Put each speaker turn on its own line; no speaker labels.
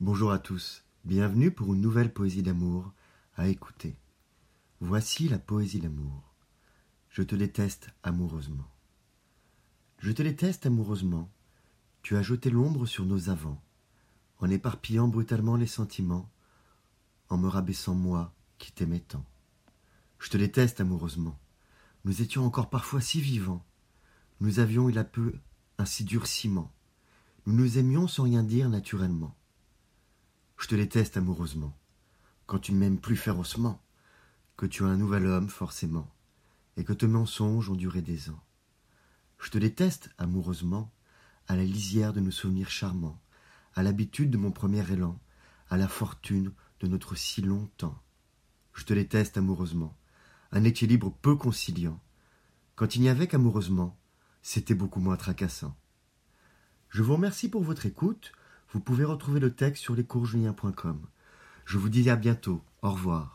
Bonjour à tous, bienvenue pour une nouvelle poésie d'amour à écouter. Voici la poésie d'amour. Je te déteste amoureusement. Je te déteste amoureusement. Tu as jeté l'ombre sur nos avants, en éparpillant brutalement les sentiments, en me rabaissant moi qui t'aimais tant. Je te déteste amoureusement. Nous étions encore parfois si vivants. Nous avions il a peu un si dur ciment. Nous nous aimions sans rien dire naturellement. Je te déteste amoureusement, quand tu m'aimes plus férocement, que tu as un nouvel homme forcément, et que tes mensonges ont duré des ans. Je te déteste amoureusement, à la lisière de nos souvenirs charmants, à l'habitude de mon premier élan, à la fortune de notre si long temps. Je te déteste amoureusement, un équilibre peu conciliant. Quand il n'y avait qu'amoureusement, c'était beaucoup moins tracassant. Je vous remercie pour votre écoute. Vous pouvez retrouver le texte sur lescoursjulien.com. Je vous dis à bientôt. Au revoir.